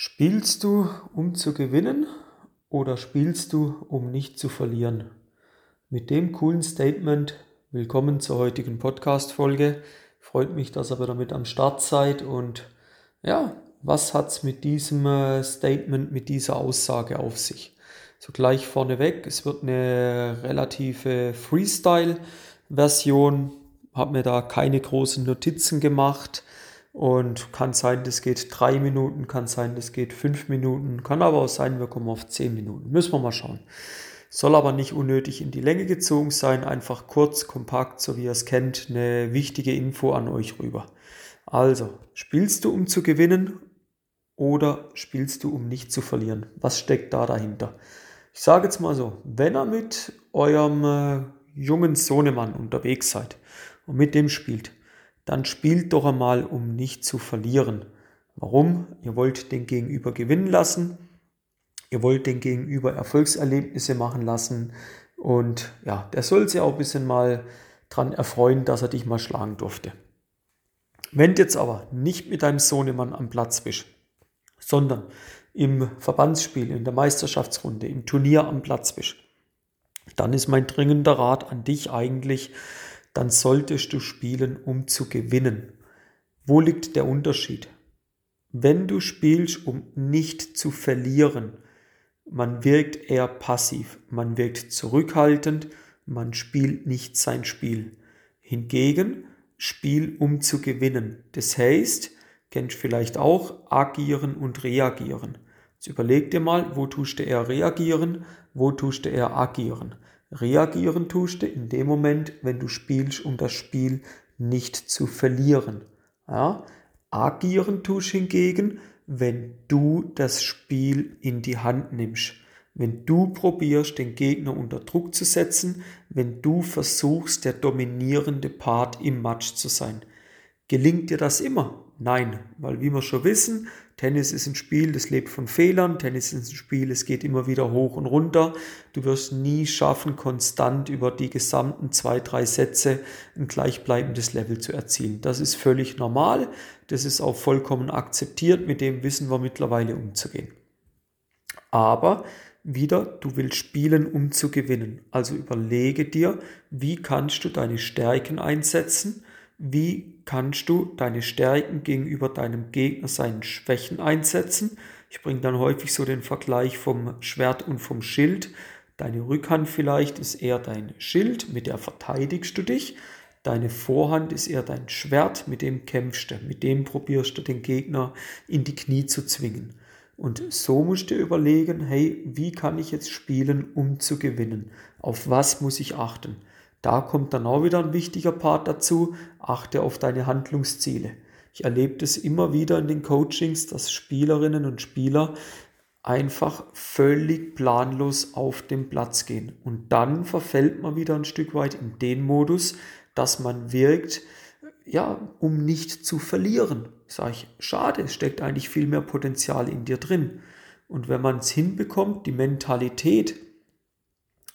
Spielst du, um zu gewinnen oder spielst du, um nicht zu verlieren? Mit dem coolen Statement willkommen zur heutigen Podcast-Folge. Freut mich, dass ihr wieder mit am Start seid und ja, was hat's mit diesem äh, Statement, mit dieser Aussage auf sich? So gleich vorneweg, es wird eine relative Freestyle-Version, habe mir da keine großen Notizen gemacht und kann sein, das geht drei Minuten, kann sein, das geht fünf Minuten, kann aber auch sein, wir kommen auf zehn Minuten. Müssen wir mal schauen. Soll aber nicht unnötig in die Länge gezogen sein, einfach kurz, kompakt, so wie ihr es kennt, eine wichtige Info an euch rüber. Also, spielst du um zu gewinnen oder spielst du um nicht zu verlieren? Was steckt da dahinter? Ich sage jetzt mal so, wenn ihr mit eurem äh, jungen Sohnemann unterwegs seid und mit dem spielt, dann spielt doch einmal, um nicht zu verlieren. Warum? Ihr wollt den Gegenüber gewinnen lassen, ihr wollt den Gegenüber Erfolgserlebnisse machen lassen und ja, der soll sich auch ein bisschen mal dran erfreuen, dass er dich mal schlagen durfte. Wenn du jetzt aber nicht mit deinem Sohnemann am Platz bist, sondern im Verbandsspiel, in der Meisterschaftsrunde, im Turnier am Platz bist, dann ist mein dringender Rat an dich eigentlich, dann solltest du spielen, um zu gewinnen. Wo liegt der Unterschied? Wenn du spielst, um nicht zu verlieren, man wirkt eher passiv, man wirkt zurückhaltend, man spielt nicht sein Spiel. Hingegen Spiel, um zu gewinnen. Das heißt, kennst vielleicht auch agieren und reagieren. Jetzt überleg dir mal, wo tust du eher reagieren, wo tust du eher agieren. Reagieren tust du in dem Moment, wenn du spielst, um das Spiel nicht zu verlieren. Ja? Agieren tust hingegen, wenn du das Spiel in die Hand nimmst. Wenn du probierst, den Gegner unter Druck zu setzen, wenn du versuchst, der dominierende Part im Match zu sein. Gelingt dir das immer? Nein, weil wie wir schon wissen, Tennis ist ein Spiel, das lebt von Fehlern. Tennis ist ein Spiel, es geht immer wieder hoch und runter. Du wirst nie schaffen, konstant über die gesamten zwei, drei Sätze ein gleichbleibendes Level zu erzielen. Das ist völlig normal. Das ist auch vollkommen akzeptiert. Mit dem wissen wir mittlerweile umzugehen. Aber wieder, du willst spielen, um zu gewinnen. Also überlege dir, wie kannst du deine Stärken einsetzen? Wie kannst du deine Stärken gegenüber deinem Gegner seinen Schwächen einsetzen? Ich bringe dann häufig so den Vergleich vom Schwert und vom Schild. Deine Rückhand vielleicht ist eher dein Schild, mit der verteidigst du dich. Deine Vorhand ist eher dein Schwert, mit dem kämpfst du, mit dem probierst du den Gegner in die Knie zu zwingen. Und so musst du überlegen, hey, wie kann ich jetzt spielen, um zu gewinnen? Auf was muss ich achten? Da kommt dann auch wieder ein wichtiger Part dazu. Achte auf deine Handlungsziele. Ich erlebe das immer wieder in den Coachings, dass Spielerinnen und Spieler einfach völlig planlos auf den Platz gehen. Und dann verfällt man wieder ein Stück weit in den Modus, dass man wirkt, ja, um nicht zu verlieren. Sage ich, schade, es steckt eigentlich viel mehr Potenzial in dir drin. Und wenn man es hinbekommt, die Mentalität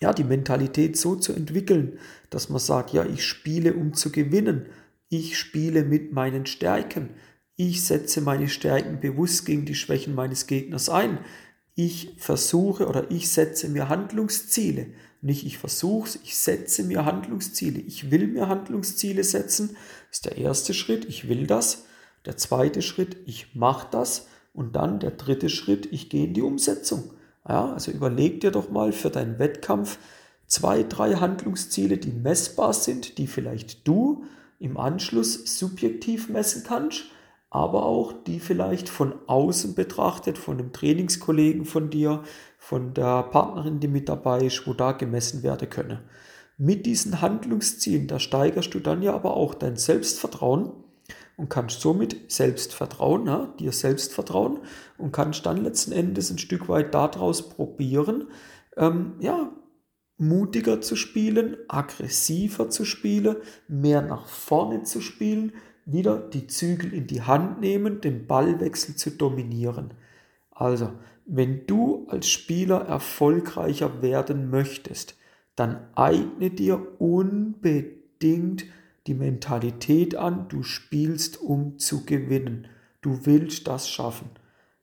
ja, die Mentalität so zu entwickeln, dass man sagt, ja, ich spiele, um zu gewinnen. Ich spiele mit meinen Stärken. Ich setze meine Stärken bewusst gegen die Schwächen meines Gegners ein. Ich versuche oder ich setze mir Handlungsziele. Nicht ich versuche es, ich setze mir Handlungsziele. Ich will mir Handlungsziele setzen. Das ist der erste Schritt, ich will das. Der zweite Schritt, ich mache das. Und dann der dritte Schritt, ich gehe in die Umsetzung. Ja, also überleg dir doch mal für deinen Wettkampf zwei, drei Handlungsziele, die messbar sind, die vielleicht du im Anschluss subjektiv messen kannst, aber auch die vielleicht von außen betrachtet, von einem Trainingskollegen von dir, von der Partnerin, die mit dabei ist, wo da gemessen werden können. Mit diesen Handlungszielen, da steigerst du dann ja aber auch dein Selbstvertrauen und kannst somit selbst vertrauen, ja, dir selbst vertrauen und kannst dann letzten Endes ein Stück weit daraus probieren, ähm, ja, mutiger zu spielen, aggressiver zu spielen, mehr nach vorne zu spielen, wieder die Zügel in die Hand nehmen, den Ballwechsel zu dominieren. Also, wenn du als Spieler erfolgreicher werden möchtest, dann eigne dir unbedingt die Mentalität an, du spielst, um zu gewinnen. Du willst das schaffen.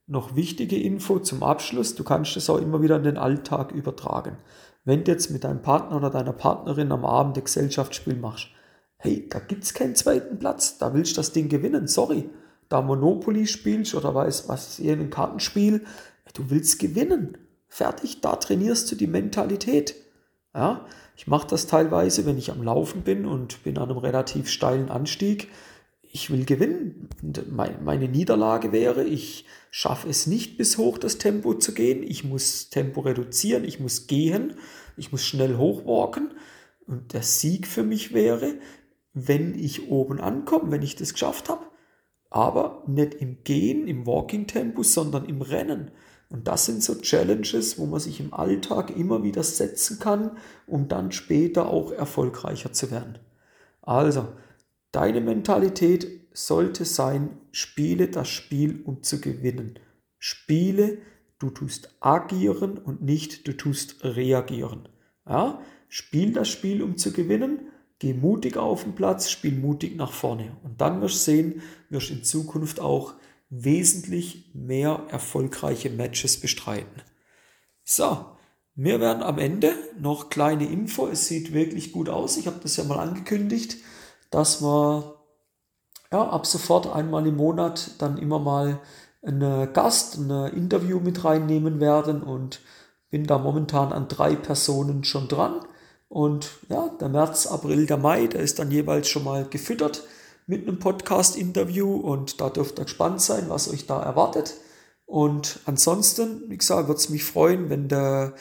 noch wichtige Info zum Abschluss, du kannst es auch immer wieder in den Alltag übertragen. Wenn du jetzt mit deinem Partner oder deiner Partnerin am Abend ein Gesellschaftsspiel machst, hey, da gibt es keinen zweiten Platz, da willst du das Ding gewinnen, sorry. Da Monopoly spielst oder weiß was, hier ein Kartenspiel, du willst gewinnen. Fertig, da trainierst du die Mentalität. Ja, ich mache das teilweise, wenn ich am Laufen bin und bin an einem relativ steilen Anstieg. Ich will gewinnen. Meine Niederlage wäre, ich schaffe es nicht bis hoch das Tempo zu gehen. Ich muss Tempo reduzieren, ich muss gehen, ich muss schnell hochwalken. Und der Sieg für mich wäre, wenn ich oben ankomme, wenn ich das geschafft habe. Aber nicht im Gehen, im Walking-Tempo, sondern im Rennen. Und das sind so Challenges, wo man sich im Alltag immer wieder setzen kann, um dann später auch erfolgreicher zu werden. Also, deine Mentalität sollte sein, spiele das Spiel, um zu gewinnen. Spiele, du tust agieren und nicht du tust reagieren. Ja? Spiel das Spiel, um zu gewinnen Geh mutig auf den Platz, spiel mutig nach vorne. Und dann wirst du sehen, wirst in Zukunft auch wesentlich mehr erfolgreiche Matches bestreiten. So, wir werden am Ende noch kleine Info. Es sieht wirklich gut aus. Ich habe das ja mal angekündigt, dass wir ja, ab sofort einmal im Monat dann immer mal einen Gast, ein Interview mit reinnehmen werden und bin da momentan an drei Personen schon dran. Und ja, der März, April, der Mai, der ist dann jeweils schon mal gefüttert mit einem Podcast-Interview und da dürft ihr gespannt sein, was euch da erwartet. Und ansonsten, wie gesagt, würde es mich freuen, wenn der,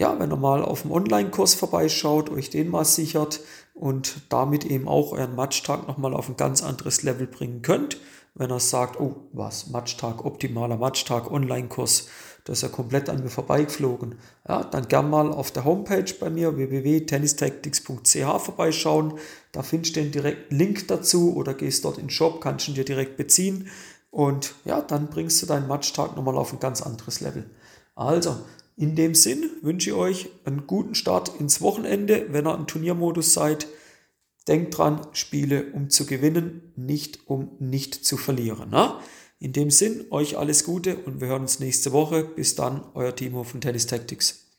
ja, wenn ihr mal auf dem Online-Kurs vorbeischaut, euch den mal sichert und damit eben auch euren Matchtag nochmal auf ein ganz anderes Level bringen könnt. Wenn er sagt, oh, was, Matchtag, optimaler Matchtag, Online-Kurs, das ist ja komplett an mir vorbeigeflogen. Ja, dann gern mal auf der Homepage bei mir www.tennistactics.ch vorbeischauen. Da findest du den direkten Link dazu oder gehst dort in den Shop, kannst ihn dir direkt beziehen. Und ja, dann bringst du deinen Matchtag nochmal auf ein ganz anderes Level. Also, in dem Sinn wünsche ich euch einen guten Start ins Wochenende, wenn ihr im Turniermodus seid. Denkt dran, Spiele um zu gewinnen, nicht um nicht zu verlieren. Ne? In dem Sinn, euch alles Gute und wir hören uns nächste Woche. Bis dann, euer Timo von Tennis Tactics.